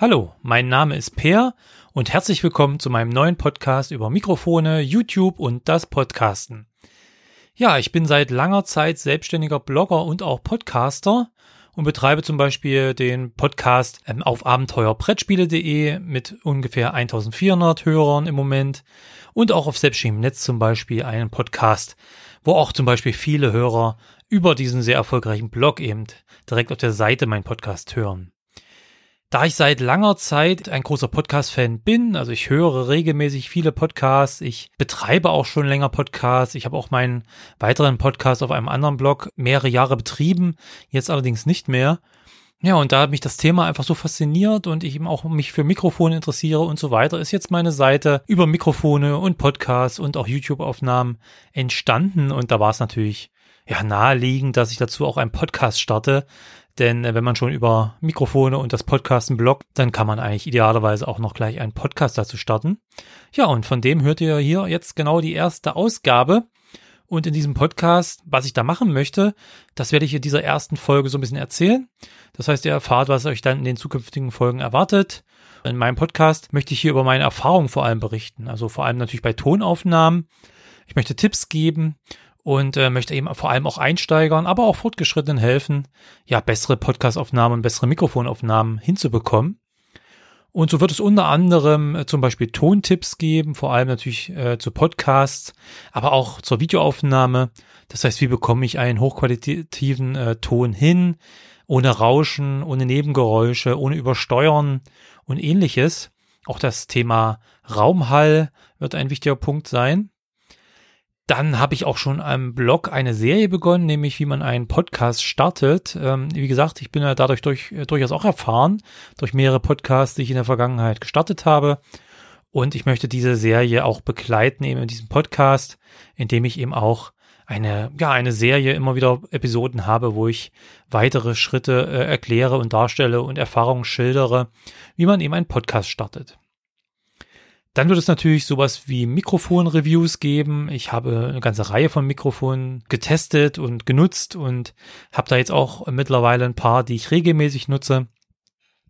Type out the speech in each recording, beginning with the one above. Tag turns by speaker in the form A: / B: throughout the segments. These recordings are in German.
A: Hallo, mein Name ist Peer und herzlich willkommen zu meinem neuen Podcast über Mikrofone, YouTube und das Podcasten. Ja, ich bin seit langer Zeit selbstständiger Blogger und auch Podcaster und betreibe zum Beispiel den Podcast ähm, auf abenteuerbrettspiele.de mit ungefähr 1400 Hörern im Moment und auch auf Selbstständigem Netz zum Beispiel einen Podcast, wo auch zum Beispiel viele Hörer über diesen sehr erfolgreichen Blog eben direkt auf der Seite meinen Podcast hören. Da ich seit langer Zeit ein großer Podcast-Fan bin, also ich höre regelmäßig viele Podcasts, ich betreibe auch schon länger Podcasts, ich habe auch meinen weiteren Podcast auf einem anderen Blog mehrere Jahre betrieben, jetzt allerdings nicht mehr. Ja, und da mich das Thema einfach so fasziniert und ich eben auch mich für Mikrofone interessiere und so weiter, ist jetzt meine Seite über Mikrofone und Podcasts und auch YouTube-Aufnahmen entstanden und da war es natürlich ja naheliegend, dass ich dazu auch einen Podcast starte, denn äh, wenn man schon über Mikrofone und das Podcasten bloggt, dann kann man eigentlich idealerweise auch noch gleich einen Podcast dazu starten. Ja, und von dem hört ihr hier jetzt genau die erste Ausgabe. Und in diesem Podcast, was ich da machen möchte, das werde ich in dieser ersten Folge so ein bisschen erzählen. Das heißt, ihr erfahrt, was euch dann in den zukünftigen Folgen erwartet. In meinem Podcast möchte ich hier über meine Erfahrungen vor allem berichten. Also vor allem natürlich bei Tonaufnahmen. Ich möchte Tipps geben und äh, möchte eben vor allem auch Einsteigern, aber auch Fortgeschrittenen helfen, ja, bessere Podcastaufnahmen, bessere Mikrofonaufnahmen hinzubekommen. Und so wird es unter anderem äh, zum Beispiel Tontipps geben, vor allem natürlich äh, zu Podcasts, aber auch zur Videoaufnahme. Das heißt, wie bekomme ich einen hochqualitativen äh, Ton hin, ohne Rauschen, ohne Nebengeräusche, ohne Übersteuern und ähnliches. Auch das Thema Raumhall wird ein wichtiger Punkt sein. Dann habe ich auch schon am Blog eine Serie begonnen, nämlich wie man einen Podcast startet. Ähm, wie gesagt, ich bin ja dadurch durch, äh, durchaus auch erfahren, durch mehrere Podcasts, die ich in der Vergangenheit gestartet habe. Und ich möchte diese Serie auch begleiten, eben in diesem Podcast, indem ich eben auch eine, ja, eine Serie immer wieder Episoden habe, wo ich weitere Schritte äh, erkläre und darstelle und Erfahrungen schildere, wie man eben einen Podcast startet. Dann wird es natürlich sowas wie Mikrofon-Reviews geben. Ich habe eine ganze Reihe von Mikrofonen getestet und genutzt und habe da jetzt auch mittlerweile ein paar, die ich regelmäßig nutze.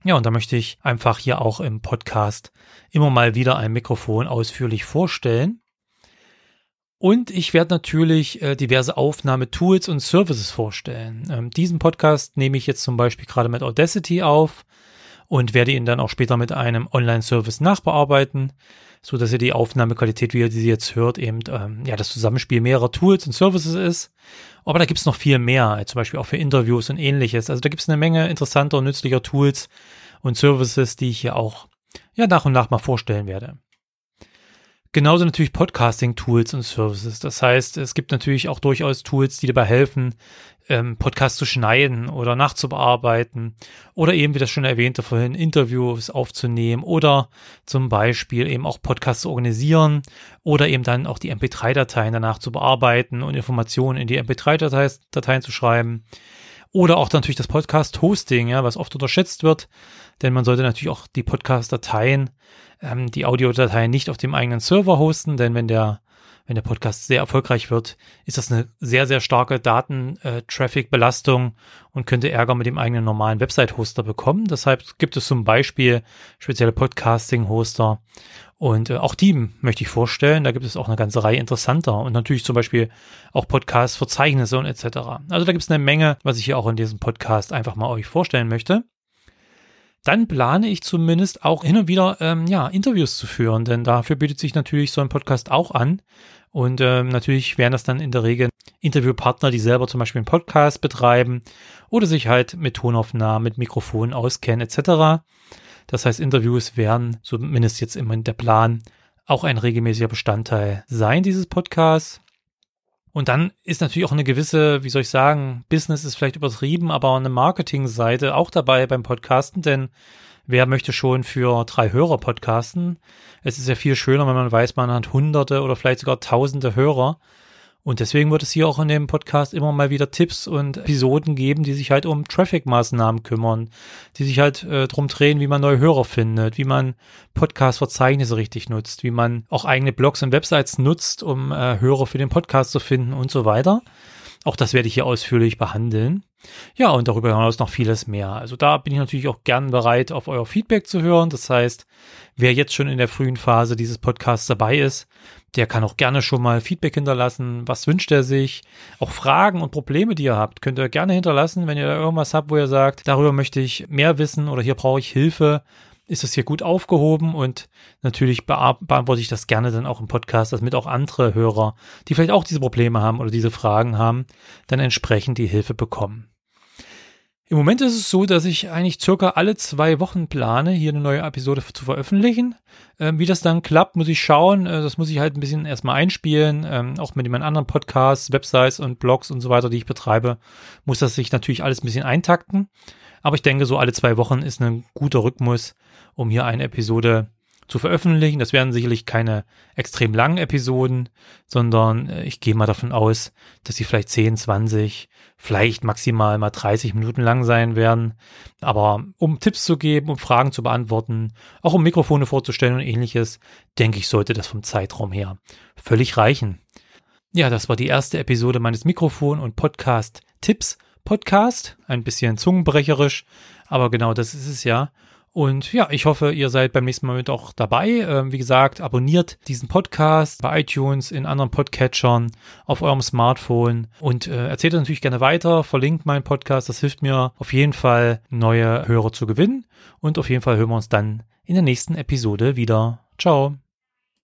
A: Ja, und da möchte ich einfach hier auch im Podcast immer mal wieder ein Mikrofon ausführlich vorstellen. Und ich werde natürlich äh, diverse Aufnahmetools und Services vorstellen. Ähm, diesen Podcast nehme ich jetzt zum Beispiel gerade mit Audacity auf und werde ihn dann auch später mit einem Online-Service nachbearbeiten, so dass ihr die Aufnahmequalität, wie ihr sie jetzt hört, eben ähm, ja das Zusammenspiel mehrerer Tools und Services ist. Aber da gibt's noch viel mehr, zum Beispiel auch für Interviews und ähnliches. Also da gibt's eine Menge interessanter und nützlicher Tools und Services, die ich hier auch ja nach und nach mal vorstellen werde. Genauso natürlich Podcasting-Tools und Services. Das heißt, es gibt natürlich auch durchaus Tools, die dabei helfen, ähm, Podcasts zu schneiden oder nachzubearbeiten oder eben, wie das schon erwähnte vorhin, Interviews aufzunehmen oder zum Beispiel eben auch Podcasts zu organisieren oder eben dann auch die MP3-Dateien danach zu bearbeiten und Informationen in die MP3-Dateien zu schreiben. Oder auch natürlich das Podcast-Hosting, ja, was oft unterschätzt wird, denn man sollte natürlich auch die Podcast-Dateien, ähm, die Audiodateien nicht auf dem eigenen Server hosten, denn wenn der wenn der Podcast sehr erfolgreich wird, ist das eine sehr, sehr starke Daten-Traffic-Belastung und könnte Ärger mit dem eigenen normalen Website-Hoster bekommen. Deshalb gibt es zum Beispiel spezielle Podcasting-Hoster und äh, auch die möchte ich vorstellen. Da gibt es auch eine ganze Reihe interessanter und natürlich zum Beispiel auch Podcast-Verzeichnisse und etc. Also da gibt es eine Menge, was ich hier auch in diesem Podcast einfach mal euch vorstellen möchte dann plane ich zumindest auch hin und wieder ähm, ja, Interviews zu führen, denn dafür bietet sich natürlich so ein Podcast auch an. Und ähm, natürlich wären das dann in der Regel Interviewpartner, die selber zum Beispiel einen Podcast betreiben oder sich halt mit Tonaufnahmen, mit Mikrofonen auskennen etc. Das heißt, Interviews werden zumindest jetzt immer der Plan auch ein regelmäßiger Bestandteil sein dieses Podcasts. Und dann ist natürlich auch eine gewisse, wie soll ich sagen, Business ist vielleicht übertrieben, aber eine Marketingseite auch dabei beim Podcasten, denn wer möchte schon für drei Hörer podcasten? Es ist ja viel schöner, wenn man weiß, man hat hunderte oder vielleicht sogar tausende Hörer und deswegen wird es hier auch in dem Podcast immer mal wieder Tipps und Episoden geben, die sich halt um Traffic-Maßnahmen kümmern, die sich halt äh, drum drehen, wie man neue Hörer findet, wie man Podcast-Verzeichnisse richtig nutzt, wie man auch eigene Blogs und Websites nutzt, um äh, Hörer für den Podcast zu finden und so weiter. Auch das werde ich hier ausführlich behandeln. Ja, und darüber hinaus noch vieles mehr. Also da bin ich natürlich auch gern bereit, auf euer Feedback zu hören. Das heißt, wer jetzt schon in der frühen Phase dieses Podcasts dabei ist, der kann auch gerne schon mal Feedback hinterlassen. Was wünscht er sich? Auch Fragen und Probleme, die ihr habt, könnt ihr gerne hinterlassen, wenn ihr da irgendwas habt, wo ihr sagt, darüber möchte ich mehr wissen oder hier brauche ich Hilfe ist es hier gut aufgehoben und natürlich beantworte ich das gerne dann auch im Podcast, damit auch andere Hörer, die vielleicht auch diese Probleme haben oder diese Fragen haben, dann entsprechend die Hilfe bekommen. Im Moment ist es so, dass ich eigentlich circa alle zwei Wochen plane, hier eine neue Episode zu veröffentlichen. Ähm, wie das dann klappt, muss ich schauen. Äh, das muss ich halt ein bisschen erstmal einspielen. Ähm, auch mit meinen anderen Podcasts, Websites und Blogs und so weiter, die ich betreibe, muss das sich natürlich alles ein bisschen eintakten. Aber ich denke, so alle zwei Wochen ist ein guter Rhythmus, um hier eine Episode zu veröffentlichen. Das werden sicherlich keine extrem langen Episoden, sondern äh, ich gehe mal davon aus, dass sie vielleicht 10, 20, vielleicht maximal mal 30 Minuten lang sein werden. Aber um Tipps zu geben, um Fragen zu beantworten, auch um Mikrofone vorzustellen und ähnliches, denke ich, sollte das vom Zeitraum her völlig reichen. Ja, das war die erste Episode meines Mikrofon- und Podcast-Tipps. Podcast, ein bisschen zungenbrecherisch, aber genau das ist es ja. Und ja, ich hoffe, ihr seid beim nächsten Mal mit auch dabei. Ähm, wie gesagt, abonniert diesen Podcast bei iTunes, in anderen Podcatchern, auf eurem Smartphone und äh, erzählt natürlich gerne weiter, verlinkt meinen Podcast. Das hilft mir auf jeden Fall, neue Hörer zu gewinnen. Und auf jeden Fall hören wir uns dann in der nächsten Episode wieder. Ciao.